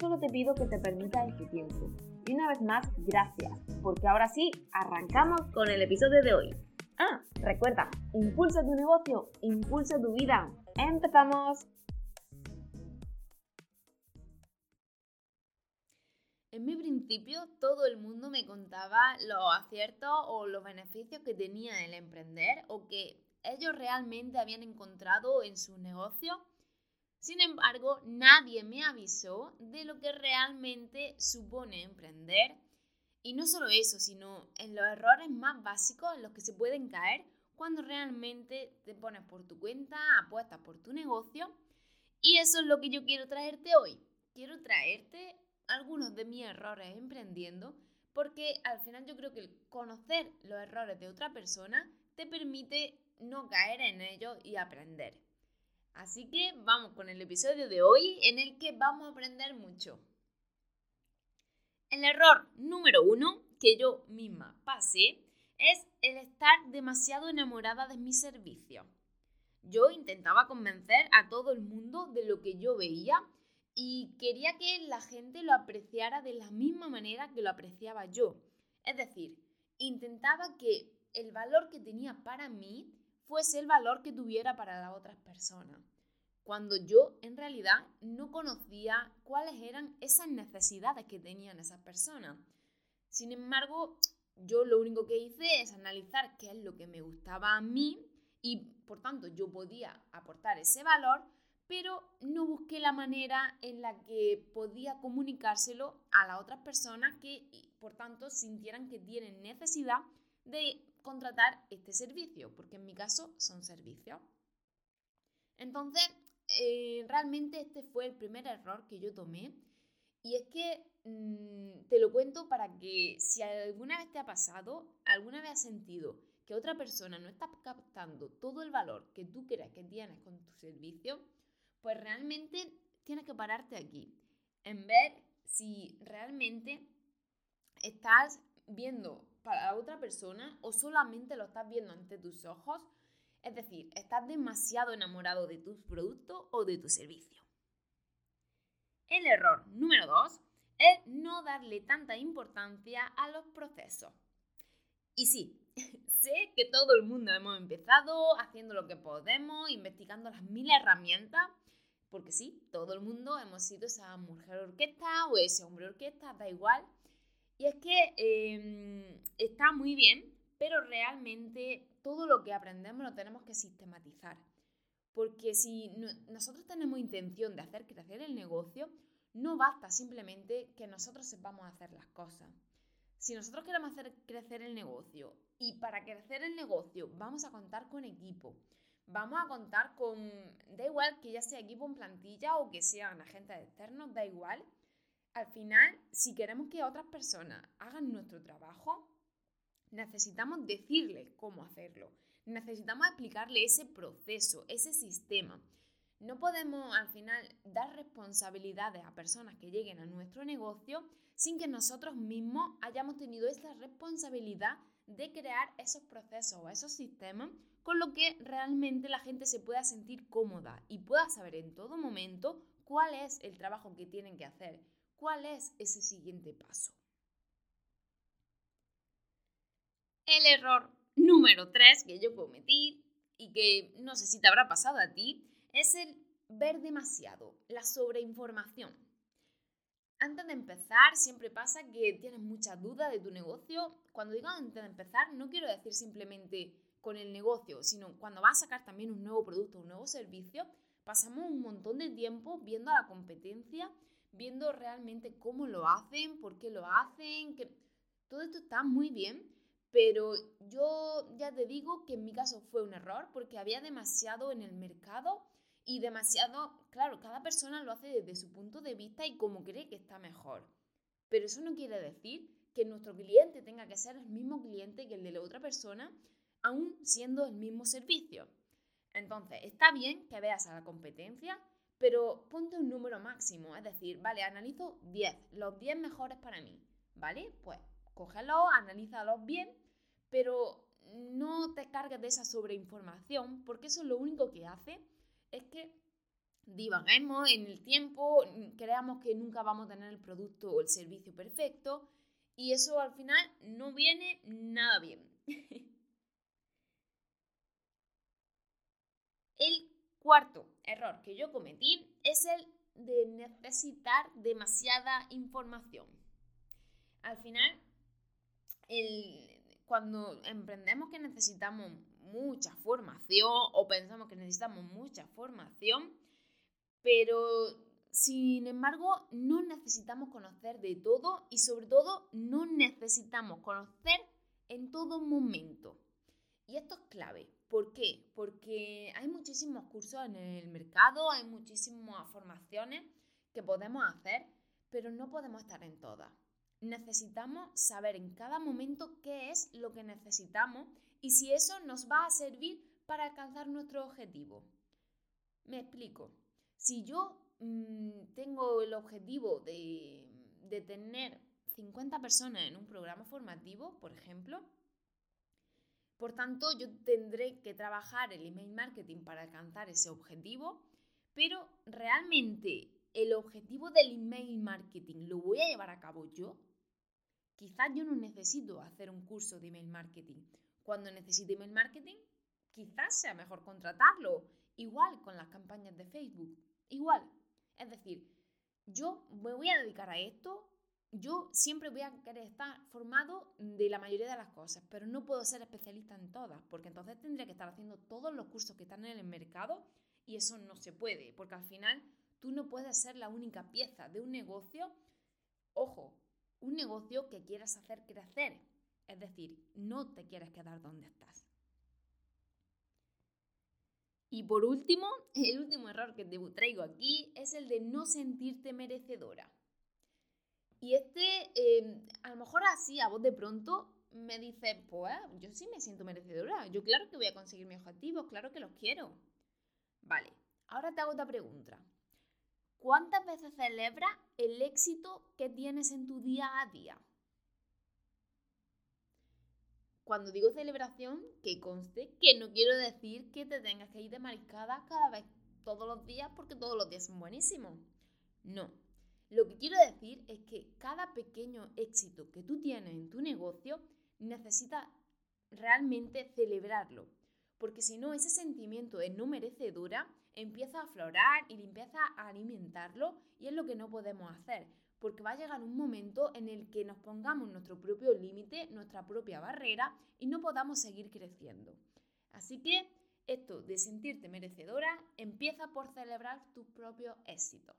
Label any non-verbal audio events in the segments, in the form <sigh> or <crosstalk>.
solo te pido que te permitas este tiempo. Y una vez más, gracias, porque ahora sí, arrancamos con el episodio de hoy. Ah, recuerda, impulsa tu negocio, impulsa tu vida. ¡Empezamos! En mi principio todo el mundo me contaba los aciertos o los beneficios que tenía el emprender o que ellos realmente habían encontrado en su negocio sin embargo, nadie me avisó de lo que realmente supone emprender. Y no solo eso, sino en los errores más básicos en los que se pueden caer cuando realmente te pones por tu cuenta, apuestas por tu negocio. Y eso es lo que yo quiero traerte hoy. Quiero traerte algunos de mis errores emprendiendo, porque al final yo creo que conocer los errores de otra persona te permite no caer en ellos y aprender. Así que vamos con el episodio de hoy en el que vamos a aprender mucho. El error número uno que yo misma pasé es el estar demasiado enamorada de mi servicio. Yo intentaba convencer a todo el mundo de lo que yo veía y quería que la gente lo apreciara de la misma manera que lo apreciaba yo. Es decir, intentaba que el valor que tenía para mí fuese el valor que tuviera para las otras personas, cuando yo en realidad no conocía cuáles eran esas necesidades que tenían esas personas. Sin embargo, yo lo único que hice es analizar qué es lo que me gustaba a mí y por tanto yo podía aportar ese valor, pero no busqué la manera en la que podía comunicárselo a las otras personas que por tanto sintieran que tienen necesidad de contratar este servicio, porque en mi caso son servicios. Entonces, eh, realmente este fue el primer error que yo tomé. Y es que mm, te lo cuento para que si alguna vez te ha pasado, alguna vez has sentido que otra persona no está captando todo el valor que tú crees que tienes con tu servicio, pues realmente tienes que pararte aquí en ver si realmente estás viendo para otra persona o solamente lo estás viendo ante tus ojos. Es decir, estás demasiado enamorado de tu producto o de tu servicio. El error número dos es no darle tanta importancia a los procesos. Y sí, <laughs> sé que todo el mundo hemos empezado haciendo lo que podemos, investigando las mil herramientas, porque sí, todo el mundo hemos sido esa mujer orquesta o ese hombre orquesta, da igual. Y es que em, está muy bien, pero realmente todo lo que aprendemos lo tenemos que sistematizar. Porque si nosotros tenemos intención de hacer crecer el negocio, no basta simplemente que nosotros sepamos hacer las cosas. Si nosotros queremos hacer crecer el negocio y para crecer el negocio vamos a contar con equipo, vamos a contar con, da igual que ya sea equipo en plantilla o que sean agentes externos, da igual, al final, si queremos que otras personas hagan nuestro trabajo, necesitamos decirles cómo hacerlo. Necesitamos explicarle ese proceso, ese sistema. No podemos al final dar responsabilidades a personas que lleguen a nuestro negocio sin que nosotros mismos hayamos tenido esa responsabilidad de crear esos procesos o esos sistemas con lo que realmente la gente se pueda sentir cómoda y pueda saber en todo momento cuál es el trabajo que tienen que hacer, ¿Cuál es ese siguiente paso? El error número 3 que yo cometí y que no sé si te habrá pasado a ti es el ver demasiado, la sobreinformación. Antes de empezar, siempre pasa que tienes muchas dudas de tu negocio. Cuando digo antes de empezar, no quiero decir simplemente con el negocio, sino cuando vas a sacar también un nuevo producto, un nuevo servicio, pasamos un montón de tiempo viendo a la competencia viendo realmente cómo lo hacen, por qué lo hacen, que todo esto está muy bien, pero yo ya te digo que en mi caso fue un error porque había demasiado en el mercado y demasiado, claro, cada persona lo hace desde su punto de vista y como cree que está mejor. Pero eso no quiere decir que nuestro cliente tenga que ser el mismo cliente que el de la otra persona, aún siendo el mismo servicio. Entonces, está bien que veas a la competencia, pero ponte un número máximo, es decir, vale, analizo 10, los 10 mejores para mí, ¿vale? Pues cógelos, analízalos bien, pero no te cargues de esa sobreinformación, porque eso lo único que hace es que divaguemos en el tiempo, creamos que nunca vamos a tener el producto o el servicio perfecto, y eso al final no viene nada bien. <laughs> el cuarto error que yo cometí es el de necesitar demasiada información. Al final, cuando emprendemos que necesitamos mucha formación o pensamos que necesitamos mucha formación, pero sin embargo no necesitamos conocer de todo y sobre todo no necesitamos conocer en todo momento. Y esto es clave. ¿Por qué? Porque hay muchísimos cursos en el mercado, hay muchísimas formaciones que podemos hacer, pero no podemos estar en todas. Necesitamos saber en cada momento qué es lo que necesitamos y si eso nos va a servir para alcanzar nuestro objetivo. Me explico. Si yo mm, tengo el objetivo de, de tener 50 personas en un programa formativo, por ejemplo, por tanto, yo tendré que trabajar el email marketing para alcanzar ese objetivo, pero realmente el objetivo del email marketing lo voy a llevar a cabo yo. Quizás yo no necesito hacer un curso de email marketing. Cuando necesite email marketing, quizás sea mejor contratarlo. Igual con las campañas de Facebook. Igual. Es decir, yo me voy a dedicar a esto yo siempre voy a querer estar formado de la mayoría de las cosas, pero no puedo ser especialista en todas, porque entonces tendría que estar haciendo todos los cursos que están en el mercado y eso no se puede, porque al final tú no puedes ser la única pieza de un negocio, ojo, un negocio que quieras hacer crecer, es decir, no te quieres quedar donde estás. Y por último, <laughs> el último error que te traigo aquí es el de no sentirte merecedora. Y este, em, a lo mejor así, a vos de pronto, me dice, pues yo sí me siento merecedora, yo claro que voy a conseguir mis objetivos, claro que los quiero. Vale, ahora te hago otra pregunta. ¿Cuántas veces celebras el éxito que tienes en tu día a día? Cuando digo celebración, que conste que no quiero decir que te tengas que ir de mariscada cada vez, todos los días, porque todos los días son buenísimos. No, lo que quiero decir es que cada pequeño éxito que tú tienes en tu negocio necesitas realmente celebrarlo. Porque si no, ese sentimiento de no merecedora empieza a aflorar y empieza a alimentarlo y es lo que no podemos hacer. Porque va a llegar un momento en el que nos pongamos nuestro propio límite, nuestra propia barrera y no podamos seguir creciendo. Así que esto de sentirte merecedora empieza por celebrar tus propios éxitos.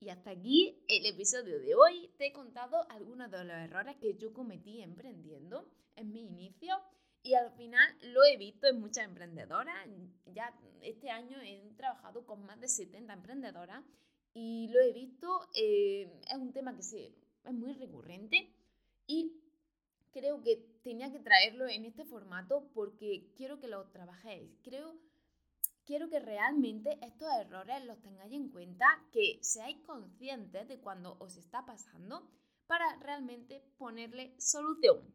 Y hasta aquí el episodio de hoy. Te he contado algunos de los errores que yo cometí emprendiendo en mi inicio y al final lo he visto en muchas emprendedoras. Ya este año he trabajado con más de 70 emprendedoras y lo he visto. Eh, es un tema que se, es muy recurrente y creo que tenía que traerlo en este formato porque quiero que lo trabajéis. Creo quiero que realmente estos errores los tengáis en cuenta, que seáis conscientes de cuando os está pasando para realmente ponerle solución.